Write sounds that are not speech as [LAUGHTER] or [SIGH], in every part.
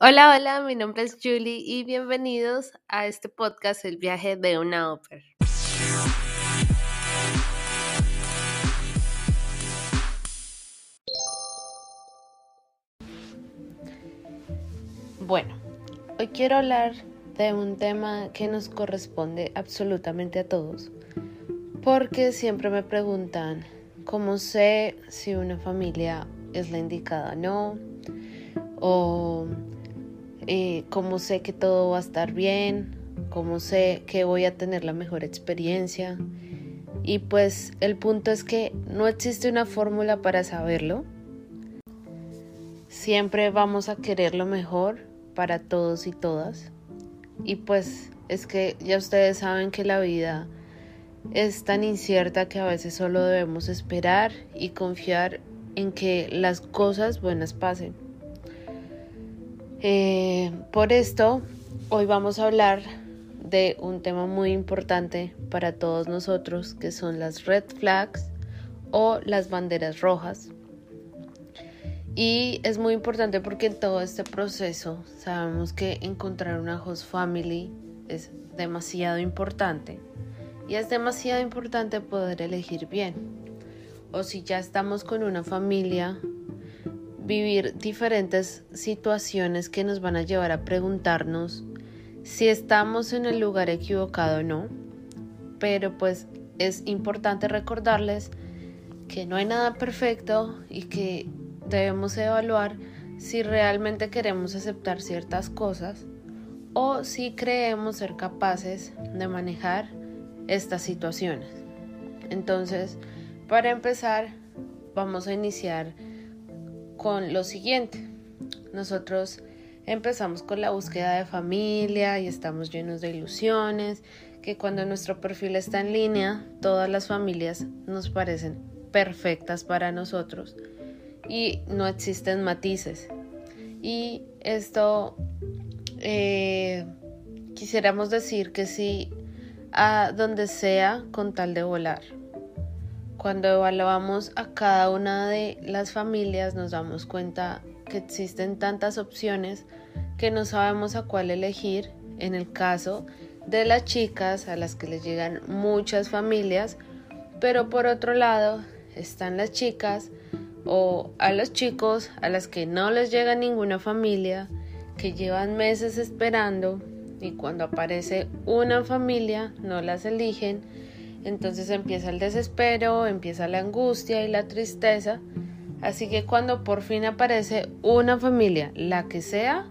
Hola, hola, mi nombre es Julie y bienvenidos a este podcast El viaje de una ópera. Bueno, hoy quiero hablar de un tema que nos corresponde absolutamente a todos, porque siempre me preguntan cómo sé si una familia es la indicada o no, o eh, cómo sé que todo va a estar bien, cómo sé que voy a tener la mejor experiencia. Y pues el punto es que no existe una fórmula para saberlo. Siempre vamos a querer lo mejor para todos y todas. Y pues es que ya ustedes saben que la vida es tan incierta que a veces solo debemos esperar y confiar en que las cosas buenas pasen. Eh, por esto, hoy vamos a hablar de un tema muy importante para todos nosotros, que son las red flags o las banderas rojas. Y es muy importante porque en todo este proceso sabemos que encontrar una host family es demasiado importante. Y es demasiado importante poder elegir bien. O si ya estamos con una familia vivir diferentes situaciones que nos van a llevar a preguntarnos si estamos en el lugar equivocado o no. Pero pues es importante recordarles que no hay nada perfecto y que debemos evaluar si realmente queremos aceptar ciertas cosas o si creemos ser capaces de manejar estas situaciones. Entonces, para empezar, vamos a iniciar con lo siguiente. Nosotros empezamos con la búsqueda de familia y estamos llenos de ilusiones, que cuando nuestro perfil está en línea, todas las familias nos parecen perfectas para nosotros y no existen matices. Y esto eh, quisiéramos decir que sí a donde sea con tal de volar. Cuando evaluamos a cada una de las familias nos damos cuenta que existen tantas opciones que no sabemos a cuál elegir. En el caso de las chicas a las que les llegan muchas familias, pero por otro lado están las chicas o a los chicos a las que no les llega ninguna familia, que llevan meses esperando y cuando aparece una familia no las eligen entonces empieza el desespero, empieza la angustia y la tristeza. Así que cuando por fin aparece una familia, la que sea,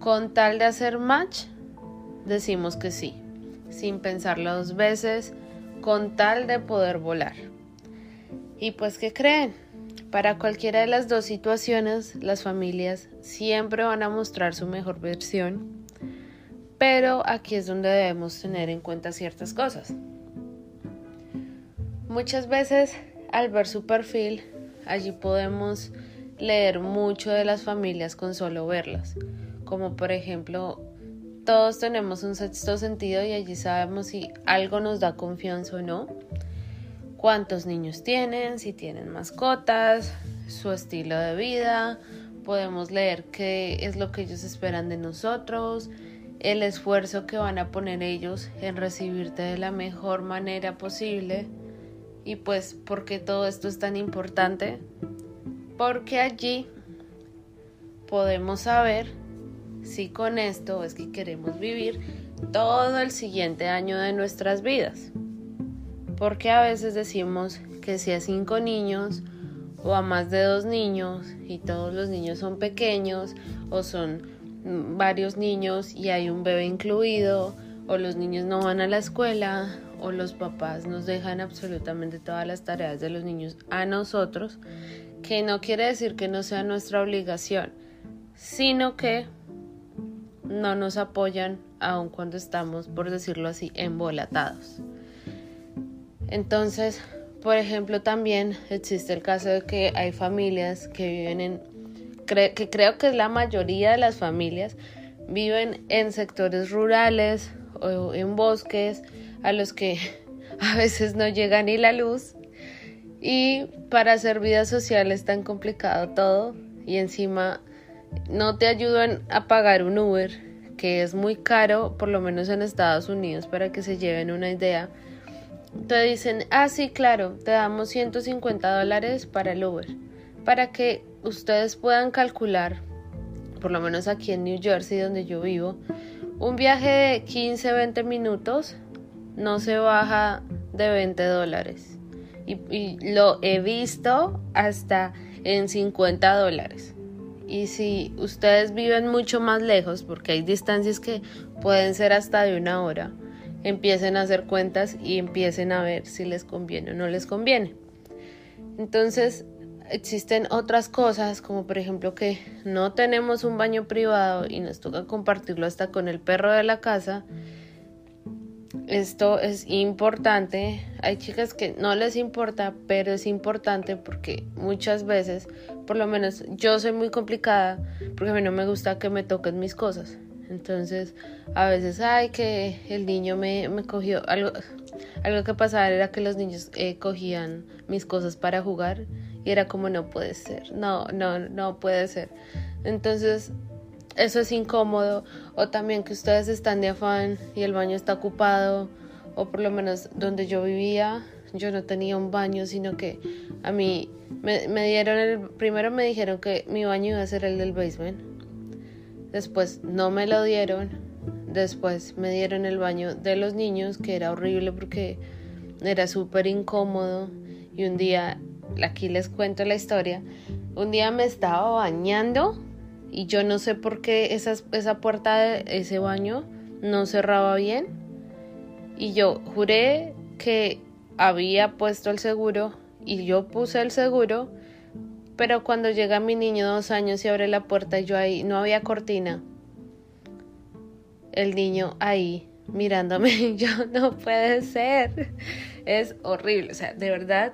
con tal de hacer match, decimos que sí, sin pensarlo dos veces, con tal de poder volar. Y pues, ¿qué creen? Para cualquiera de las dos situaciones, las familias siempre van a mostrar su mejor versión, pero aquí es donde debemos tener en cuenta ciertas cosas. Muchas veces al ver su perfil, allí podemos leer mucho de las familias con solo verlas, como por ejemplo, todos tenemos un sexto sentido y allí sabemos si algo nos da confianza o no, cuántos niños tienen, si tienen mascotas, su estilo de vida, podemos leer qué es lo que ellos esperan de nosotros, el esfuerzo que van a poner ellos en recibirte de la mejor manera posible y pues, ¿por qué todo esto es tan importante? Porque allí podemos saber si con esto es que queremos vivir todo el siguiente año de nuestras vidas. Porque a veces decimos que si a cinco niños o a más de dos niños y todos los niños son pequeños o son varios niños y hay un bebé incluido o los niños no van a la escuela o los papás nos dejan absolutamente todas las tareas de los niños a nosotros, que no quiere decir que no sea nuestra obligación, sino que no nos apoyan aun cuando estamos, por decirlo así, embolatados. Entonces, por ejemplo, también existe el caso de que hay familias que viven en, que creo que es la mayoría de las familias, viven en sectores rurales o en bosques a los que [LAUGHS] a veces no llega ni la luz. Y para hacer vida social es tan complicado todo y encima no te ayudan a pagar un Uber, que es muy caro, por lo menos en Estados Unidos, para que se lleven una idea. Te dicen, ah, sí, claro, te damos 150 dólares para el Uber, para que ustedes puedan calcular, por lo menos aquí en New Jersey, donde yo vivo, un viaje de 15, 20 minutos no se baja de 20 dólares. Y, lo he visto hasta en 50 dólares. Y si ustedes viven mucho más lejos, porque hay distancias que pueden ser hasta de una hora, empiecen a hacer cuentas y empiecen a ver si les conviene o no les conviene. Entonces, existen otras cosas, como por ejemplo que no tenemos un baño privado y nos toca compartirlo hasta con el perro de la casa. Esto es importante. Hay chicas que no les importa, pero es importante porque muchas veces, por lo menos yo soy muy complicada, porque a mí no me gusta que me toquen mis cosas. Entonces, a veces, ay, que el niño me, me cogió. Algo, algo que pasaba era que los niños eh, cogían mis cosas para jugar y era como, no puede ser, no, no, no puede ser. Entonces, eso es incómodo. O también que ustedes están de afán y el baño está ocupado. O por lo menos donde yo vivía, yo no tenía un baño, sino que a mí me, dieron el. Primero me dijeron que mi baño iba a ser el del basement. Después no me lo dieron. Después me dieron el baño de los niños, que era horrible porque era súper incómodo. Y un día, aquí les cuento la historia, un día me estaba bañando y yo no sé por qué esa, puerta de ese baño no cerraba bien. Y yo juré que había puesto el seguro y yo puse el seguro, pero cuando llega mi niño de dos años y abre la puerta yo ahí no había cortina. El niño ahí mirándome, [LAUGHS] yo no puede ser. Es horrible, o sea, de verdad,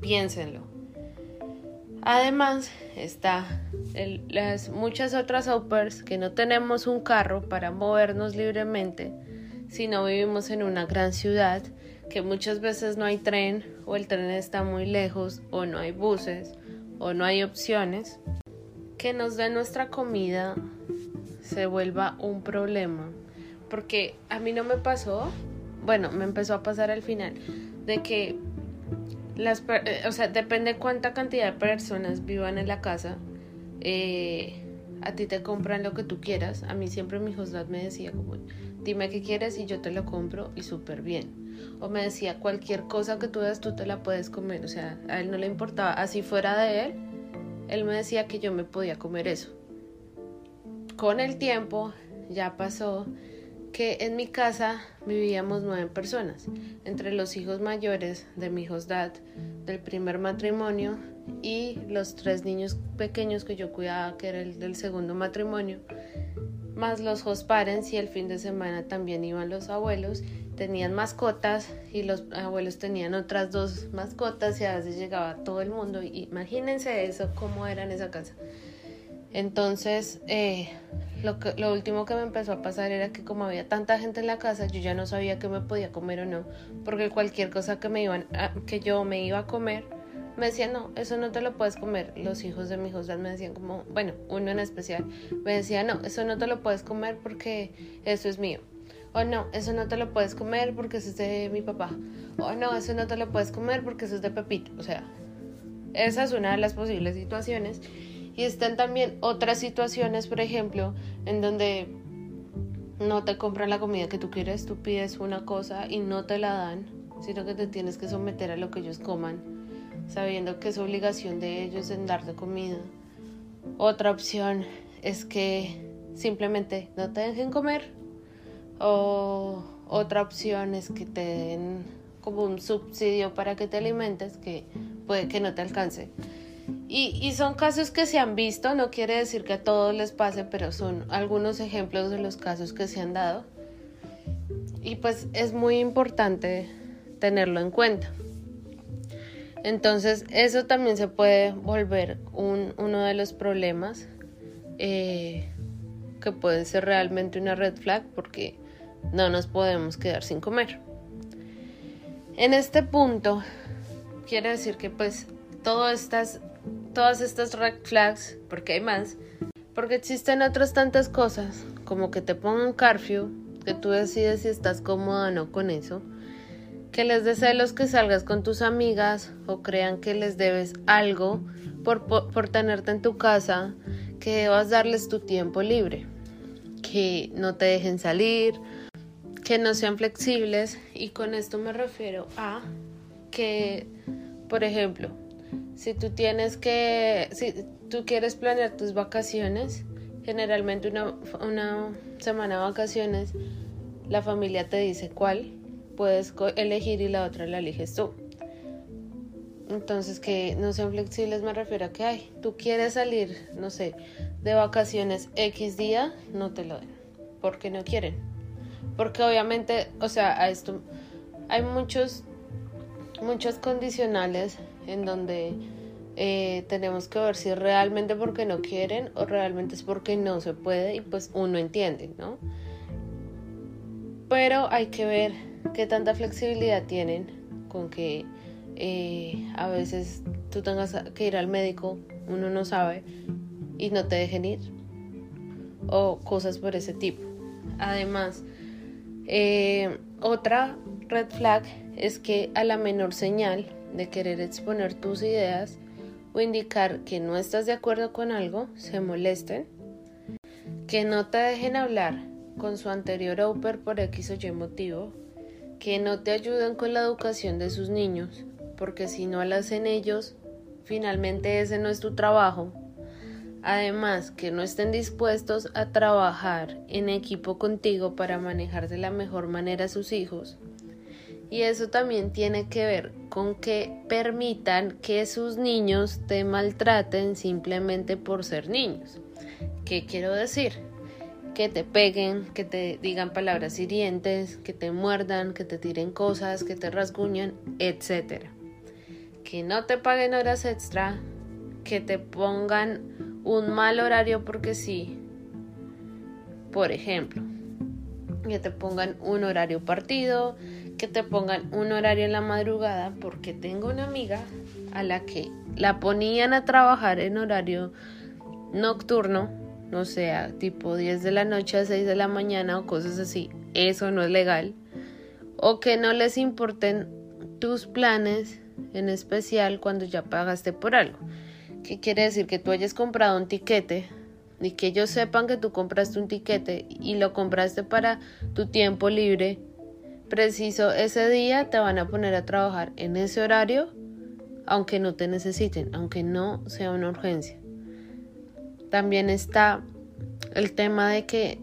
piénsenlo. Además, está las muchas otras hoppers que no tenemos un carro para movernos libremente, si no vivimos en una gran ciudad, que muchas veces no hay tren o el tren está muy lejos o no hay buses o no hay opciones, que nos den nuestra comida se vuelva un problema. Porque a mí no me pasó, bueno, me empezó a pasar al final, de que las, eh, o sea, depende cuánta cantidad de personas vivan en la casa. Eh, a ti te compran lo que tú quieras. A mí siempre mi hostad me decía como, dime qué quieres y yo te lo compro y súper bien. O me decía, cualquier cosa que tú veas tú te la puedes comer. O sea, a él no le importaba. Así fuera de él, él me decía que yo me podía comer eso. Con el tiempo ya pasó que en mi casa vivíamos nueve personas, entre los hijos mayores de mi dad del primer matrimonio y los tres niños pequeños que yo cuidaba, que era el del segundo matrimonio, más los host parents y el fin de semana también iban los abuelos, tenían mascotas y los abuelos tenían otras dos mascotas y a veces llegaba todo el mundo. Imagínense eso, cómo era en esa casa. Entonces, eh, lo, que, lo último que me empezó a pasar era que como había tanta gente en la casa, yo ya no sabía qué me podía comer o no, porque cualquier cosa que, me iban que yo me iba a comer, me decían, no, eso no te lo puedes comer. Los hijos de mi hijos me decían como, bueno, uno en especial, me decía, no, eso no te lo puedes comer porque eso es mío. O no, eso no te lo puedes comer porque eso es de mi papá. O no, eso no te lo puedes comer porque eso es de Pepito. O sea, esa es una de las posibles situaciones. Y están también otras situaciones, por ejemplo, en donde no te compran la comida que tú quieres, tú pides una cosa y no te la dan, sino que te tienes que someter a lo que ellos coman, sabiendo que es obligación de ellos en darte comida. Otra opción es que simplemente no te dejen comer. O otra opción es que te den como un subsidio para que te alimentes que puede que no te alcance. Y, son casos que se han visto, no quiere decir que a todos les pase, pero son algunos ejemplos de los casos que se han dado. Y pues es muy importante tenerlo en cuenta. Entonces eso también se puede volver uno de los problemas eh, que pueden ser realmente una red flag porque no nos podemos quedar sin comer. En este punto quiere decir que pues todas estas todas estas red flags, porque hay más, porque existen otras tantas cosas, como que te pongan curfew, que tú decides si estás cómoda o no con eso, que les des celos que salgas con tus amigas o crean que les debes algo por, por, tenerte en tu casa, que debas darles tu tiempo libre, que no te dejen salir, que no sean flexibles y con esto me refiero a que, por ejemplo, si tú tienes que, si tú quieres planear tus vacaciones, generalmente una, una semana de vacaciones, la familia te dice cuál puedes elegir y la otra la eliges tú. Entonces, que no sean flexibles me refiero a que, ay, tú quieres salir, no sé, de vacaciones X día, no te lo den, porque no quieren. Porque obviamente, o sea, a esto hay muchos, muchos condicionales en donde eh, tenemos que ver si realmente porque no quieren o realmente es porque no se puede y pues uno entiende, ¿no? Pero hay que ver qué tanta flexibilidad tienen con que eh, a veces tú tengas que ir al médico, uno no sabe, y no te dejen ir. O cosas por ese tipo. Además, eh, otra red flag es que a la menor señal de querer exponer tus ideas o indicar que no estás de acuerdo con algo, se molesten, que no te dejen hablar con su anterior Oper por X o Y motivo, que no te ayuden con la educación de sus niños, porque si no lo hacen ellos, finalmente ese no es tu trabajo. Además, que no estén dispuestos a trabajar en equipo contigo para manejar de la mejor manera a sus hijos. Y eso también tiene que ver con que permitan que sus niños te maltraten simplemente por ser niños. ¿Qué quiero decir? Que te peguen, que te digan palabras hirientes, que te muerdan, que te tiren cosas, que te rasguñan, etc que no te paguen horas extra, que te pongan un mal horario porque sí. Por ejemplo, que te pongan un horario partido, que te pongan un horario en la madrugada, porque tengo una amiga a la que la ponían a trabajar en horario nocturno, no sea, tipo 10 de la noche a 6 de la mañana o cosas así. Eso no es legal. O que no les importen tus planes en especial cuando ya pagaste por algo. ¿Qué quiere decir? Que tú hayas comprado un tiquete y que ellos sepan que tú compraste un tiquete y lo compraste para tu tiempo libre. Preciso ese día te van a poner a trabajar en ese horario, aunque no te necesiten, aunque no sea una urgencia. También está el tema de que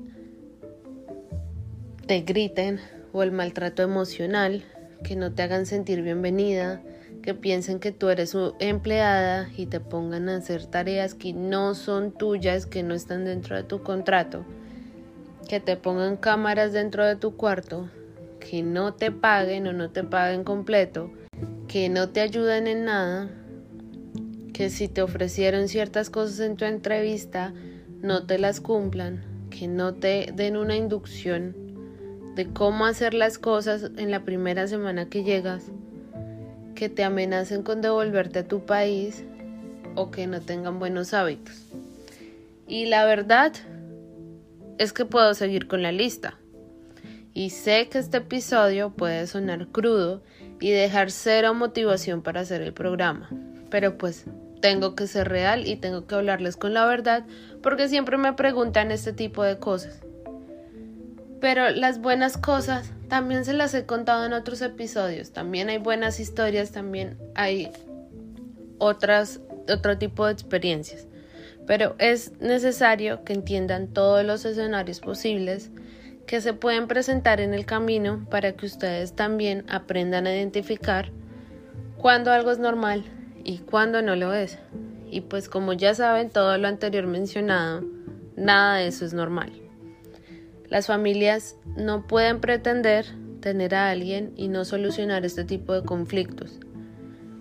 te griten o el maltrato emocional, que no te hagan sentir bienvenida, que piensen que tú eres su empleada y te pongan a hacer tareas que no son tuyas, que no están dentro de tu contrato, que te pongan cámaras dentro de tu cuarto, que no te paguen o no te paguen completo, que no te ayuden en nada, que si te ofrecieron ciertas cosas en tu entrevista, no te las cumplan, que no te den una inducción de cómo hacer las cosas en la primera semana que llegas que te amenacen con devolverte a tu país o que no tengan buenos hábitos. Y la verdad es que puedo seguir con la lista. Y sé que este episodio puede sonar crudo y dejar cero motivación para hacer el programa. Pero pues tengo que ser real y tengo que hablarles con la verdad porque siempre me preguntan este tipo de cosas. Pero las buenas cosas también se las he contado en otros episodios. También hay buenas historias, también hay otras, otro tipo de experiencias. Pero es necesario que entiendan todos los escenarios posibles que se pueden presentar en el camino para que ustedes también aprendan a identificar cuándo algo es normal y cuándo no lo es. Y pues como ya saben todo lo anterior mencionado, nada de eso es normal. Las familias no pueden pretender tener a alguien y no solucionar este tipo de conflictos.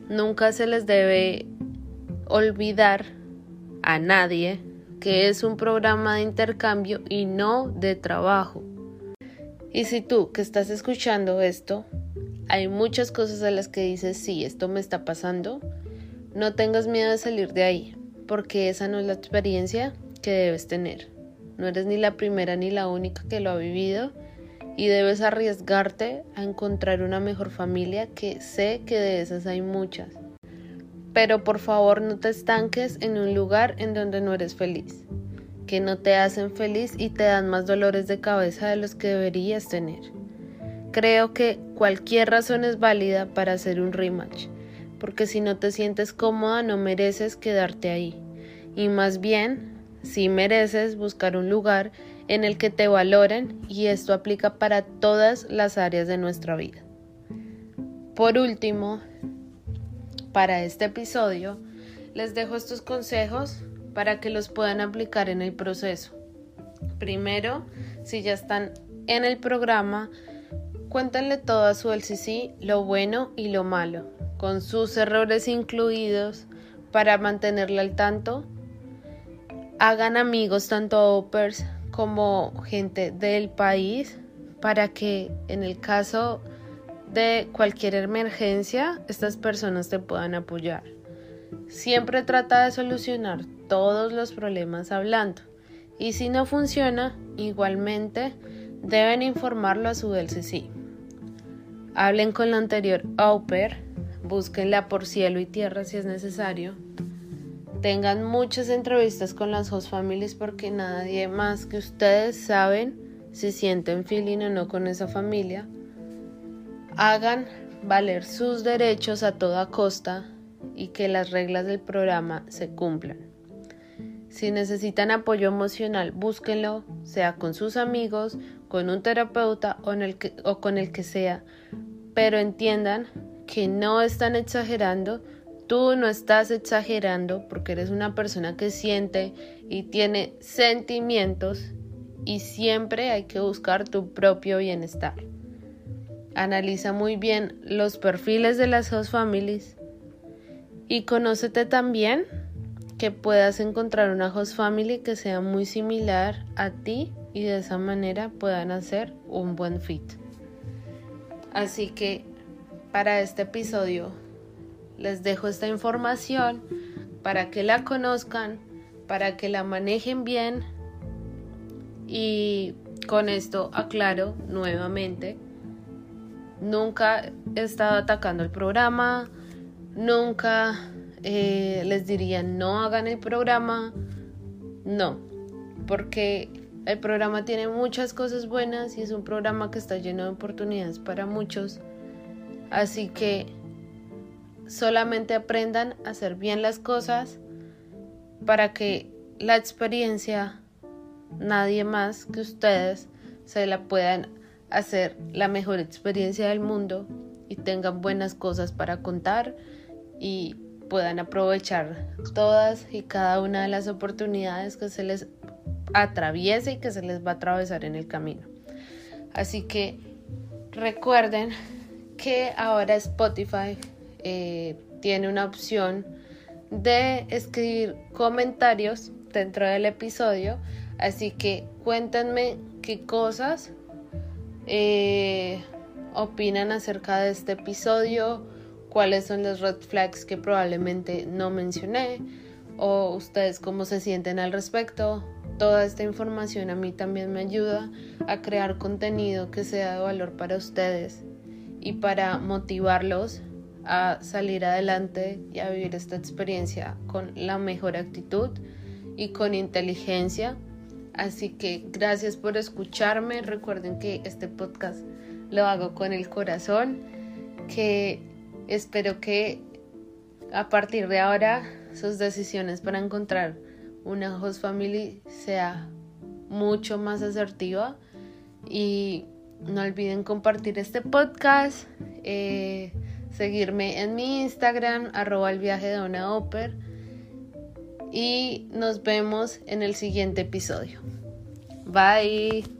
Nunca se les debe olvidar a nadie que es un programa de intercambio y no de trabajo. Y si tú que estás escuchando esto, hay muchas cosas a las que dices, sí, esto me está pasando, no tengas miedo de salir de ahí, porque esa no es la experiencia que debes tener. No eres ni la primera ni la única que lo ha vivido y debes arriesgarte a encontrar una mejor familia que sé que de esas hay muchas. Pero por favor no te estanques en un lugar en donde no eres feliz, que no te hacen feliz y te dan más dolores de cabeza de los que deberías tener. Creo que cualquier razón es válida para hacer un rematch, porque si no te sientes cómoda no mereces quedarte ahí, y más bien, si mereces buscar un lugar en el que te valoren y esto aplica para todas las áreas de nuestra vida. Por último, para este episodio, les dejo estos consejos para que los puedan aplicar en el proceso. Primero, si ya están en el programa, cuéntenle todo a su LCC, lo bueno y lo malo, con sus errores incluidos, para mantenerle al tanto. Hagan amigos tanto a OPERS como gente del país para que en el caso de cualquier emergencia, estas personas te puedan apoyar. Siempre trata de solucionar todos los problemas hablando. Y si no funciona, igualmente deben informarlo a su LCC. Hablen con la anterior AUPER, búsquenla por cielo y tierra si es necesario. Tengan muchas entrevistas con las host families porque nadie más que ustedes saben si sienten feeling o no con esa familia hagan valer sus derechos a toda costa y que las reglas del programa se cumplan. Si necesitan apoyo emocional, búsquenlo, sea con sus amigos, con un terapeuta o, o con el que sea, pero entiendan que no están exagerando, tú no estás exagerando porque eres una persona que siente y tiene sentimientos y siempre hay que buscar tu propio bienestar. Analiza muy bien los perfiles de las host families y conócete también que puedas encontrar una host family que sea muy similar a ti y de esa manera puedan hacer un buen fit. Así que para este episodio les dejo esta información para que la conozcan, para que la manejen bien y con esto aclaro nuevamente Nunca he estado atacando el programa, nunca eh, les diría no hagan el programa, no, porque el programa tiene muchas cosas buenas y es un programa que está lleno de oportunidades para muchos. Así que solamente aprendan a hacer bien las cosas para que la experiencia nadie más que ustedes se la puedan hacer la mejor experiencia del mundo y tengan buenas cosas para contar y puedan aprovechar todas y cada una de las oportunidades que se les atraviese y que se les va a atravesar en el camino. Así que recuerden que ahora Spotify eh, tiene una opción de escribir comentarios dentro del episodio. Así que cuéntenme qué cosas eh, opinan acerca de este episodio, cuáles son los red flags que probablemente no mencioné o ustedes cómo se sienten al respecto. Toda esta información a mí también me ayuda a crear contenido que sea de valor para ustedes y para motivarlos a salir adelante y a vivir esta experiencia con la mejor actitud y con inteligencia Así que gracias por escucharme. Recuerden que este podcast lo hago con el corazón, que espero que a partir de ahora sus decisiones para encontrar una host family sea mucho más asertiva y no olviden compartir este podcast, eh, seguirme en mi Instagram, arroba el viaje de una Oper y nos vemos en el siguiente episodio. Bye.